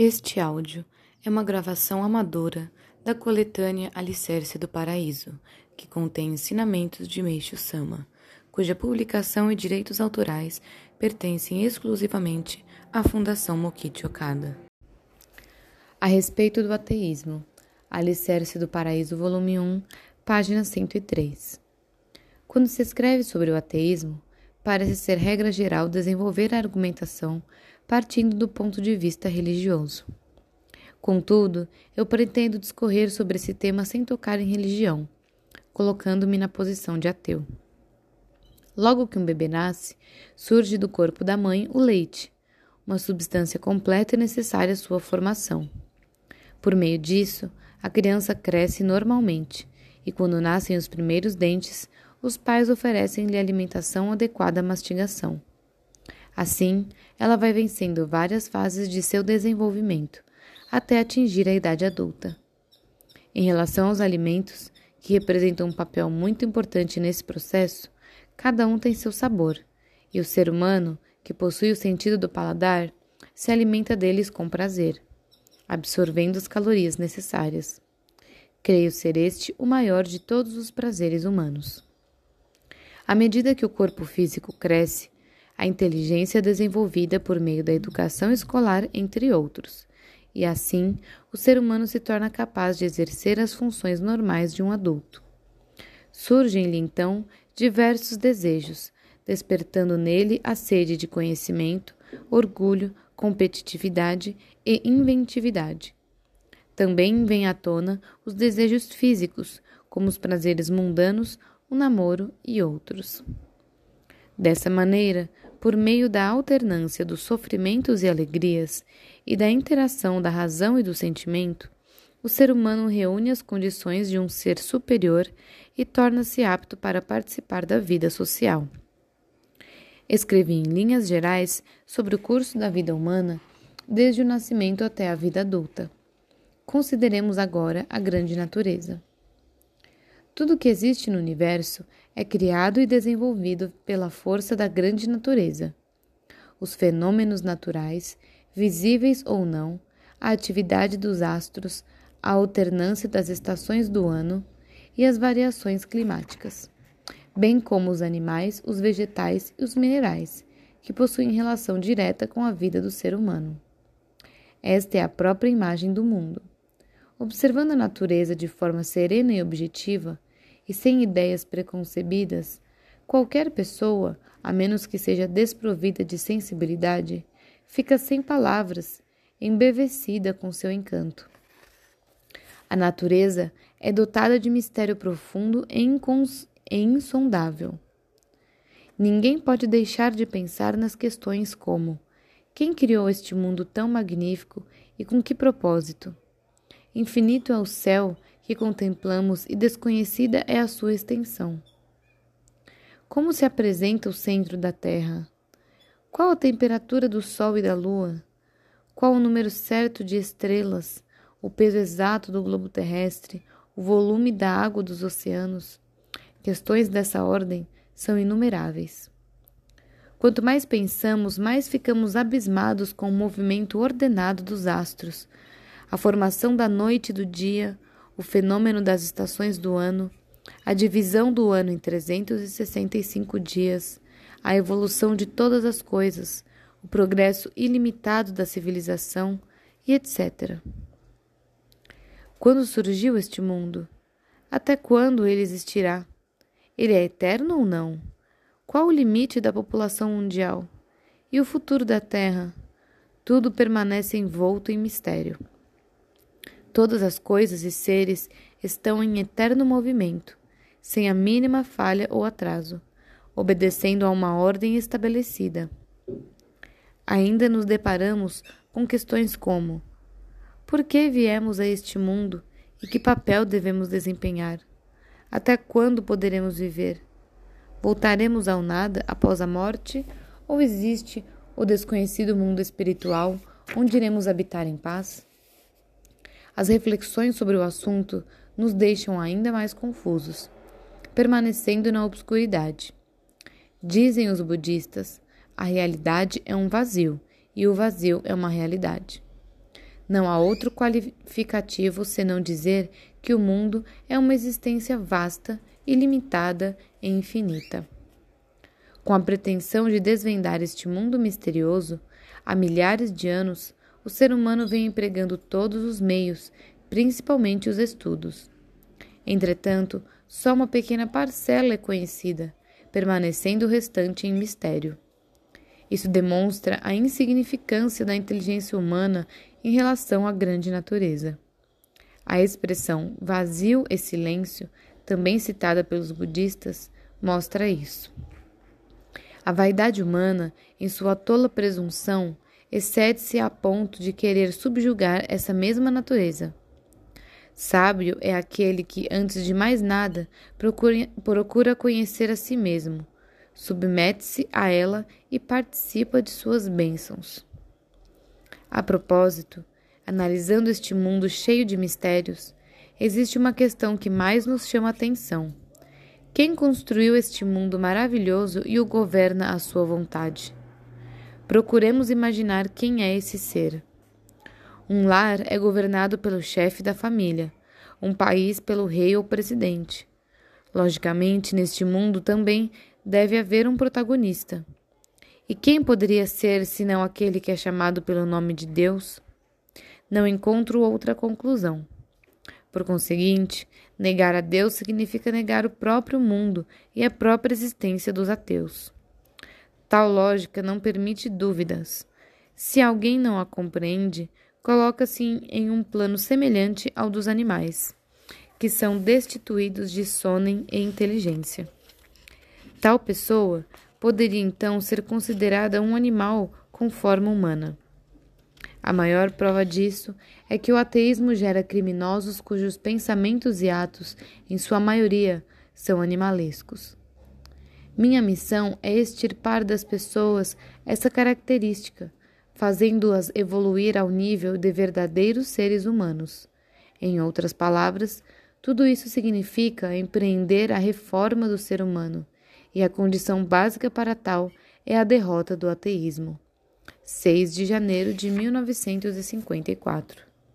Este áudio é uma gravação amadora da coletânea Alicerce do Paraíso, que contém ensinamentos de Meixo Sama, cuja publicação e direitos autorais pertencem exclusivamente à Fundação Mokichi Okada. A respeito do ateísmo, Alicerce do Paraíso, volume 1, página 103. Quando se escreve sobre o ateísmo, parece ser regra geral desenvolver a argumentação partindo do ponto de vista religioso. Contudo, eu pretendo discorrer sobre esse tema sem tocar em religião, colocando-me na posição de ateu. Logo que um bebê nasce, surge do corpo da mãe o leite, uma substância completa e necessária à sua formação. Por meio disso, a criança cresce normalmente, e quando nascem os primeiros dentes, os pais oferecem-lhe alimentação adequada à mastigação. Assim, ela vai vencendo várias fases de seu desenvolvimento, até atingir a idade adulta. Em relação aos alimentos, que representam um papel muito importante nesse processo, cada um tem seu sabor, e o ser humano, que possui o sentido do paladar, se alimenta deles com prazer, absorvendo as calorias necessárias. Creio ser este o maior de todos os prazeres humanos. À medida que o corpo físico cresce, a inteligência desenvolvida por meio da educação escolar, entre outros, e assim o ser humano se torna capaz de exercer as funções normais de um adulto. Surgem-lhe então diversos desejos, despertando nele a sede de conhecimento, orgulho, competitividade e inventividade. Também vêm à tona os desejos físicos, como os prazeres mundanos, o namoro e outros. Dessa maneira, por meio da alternância dos sofrimentos e alegrias e da interação da razão e do sentimento, o ser humano reúne as condições de um ser superior e torna-se apto para participar da vida social. Escrevi em linhas gerais sobre o curso da vida humana desde o nascimento até a vida adulta. Consideremos agora a grande natureza. Tudo que existe no universo é criado e desenvolvido pela força da grande natureza. Os fenômenos naturais, visíveis ou não, a atividade dos astros, a alternância das estações do ano e as variações climáticas, bem como os animais, os vegetais e os minerais, que possuem relação direta com a vida do ser humano. Esta é a própria imagem do mundo. Observando a natureza de forma serena e objetiva, e sem ideias preconcebidas, qualquer pessoa, a menos que seja desprovida de sensibilidade, fica sem palavras, embevecida com seu encanto. A natureza é dotada de mistério profundo e, e insondável. Ninguém pode deixar de pensar nas questões como: quem criou este mundo tão magnífico e com que propósito? Infinito é o céu que contemplamos e desconhecida é a sua extensão. Como se apresenta o centro da Terra? Qual a temperatura do Sol e da Lua? Qual o número certo de estrelas? O peso exato do globo terrestre? O volume da água dos oceanos? Questões dessa ordem são inumeráveis. Quanto mais pensamos, mais ficamos abismados com o movimento ordenado dos astros, a formação da noite e do dia, o fenômeno das estações do ano, a divisão do ano em 365 dias, a evolução de todas as coisas, o progresso ilimitado da civilização e etc. Quando surgiu este mundo? Até quando ele existirá? Ele é eterno ou não? Qual o limite da população mundial? E o futuro da Terra? Tudo permanece envolto em mistério. Todas as coisas e seres estão em eterno movimento, sem a mínima falha ou atraso, obedecendo a uma ordem estabelecida. Ainda nos deparamos com questões como: por que viemos a este mundo e que papel devemos desempenhar? Até quando poderemos viver? Voltaremos ao nada após a morte ou existe o desconhecido mundo espiritual onde iremos habitar em paz? As reflexões sobre o assunto nos deixam ainda mais confusos, permanecendo na obscuridade. Dizem os budistas, a realidade é um vazio e o vazio é uma realidade. Não há outro qualificativo senão dizer que o mundo é uma existência vasta, ilimitada e infinita. Com a pretensão de desvendar este mundo misterioso, há milhares de anos, o ser humano vem empregando todos os meios, principalmente os estudos. Entretanto, só uma pequena parcela é conhecida, permanecendo o restante em mistério. Isso demonstra a insignificância da inteligência humana em relação à grande natureza. A expressão vazio e silêncio, também citada pelos budistas, mostra isso. A vaidade humana, em sua tola presunção, excede-se a ponto de querer subjugar essa mesma natureza. Sábio é aquele que, antes de mais nada, procura, procura conhecer a si mesmo, submete-se a ela e participa de suas bênçãos. A propósito, analisando este mundo cheio de mistérios, existe uma questão que mais nos chama a atenção. Quem construiu este mundo maravilhoso e o governa à sua vontade? Procuremos imaginar quem é esse ser. Um lar é governado pelo chefe da família, um país pelo rei ou presidente. Logicamente, neste mundo também deve haver um protagonista. E quem poderia ser senão aquele que é chamado pelo nome de Deus? Não encontro outra conclusão. Por conseguinte, negar a Deus significa negar o próprio mundo e a própria existência dos ateus. Tal lógica não permite dúvidas. Se alguém não a compreende, coloca-se em um plano semelhante ao dos animais, que são destituídos de sonem e inteligência. Tal pessoa poderia então ser considerada um animal com forma humana. A maior prova disso é que o ateísmo gera criminosos cujos pensamentos e atos, em sua maioria, são animalescos. Minha missão é extirpar das pessoas essa característica fazendo-as evoluir ao nível de verdadeiros seres humanos. Em outras palavras, tudo isso significa empreender a reforma do ser humano, e a condição básica para tal é a derrota do ateísmo. 6 de janeiro de 1954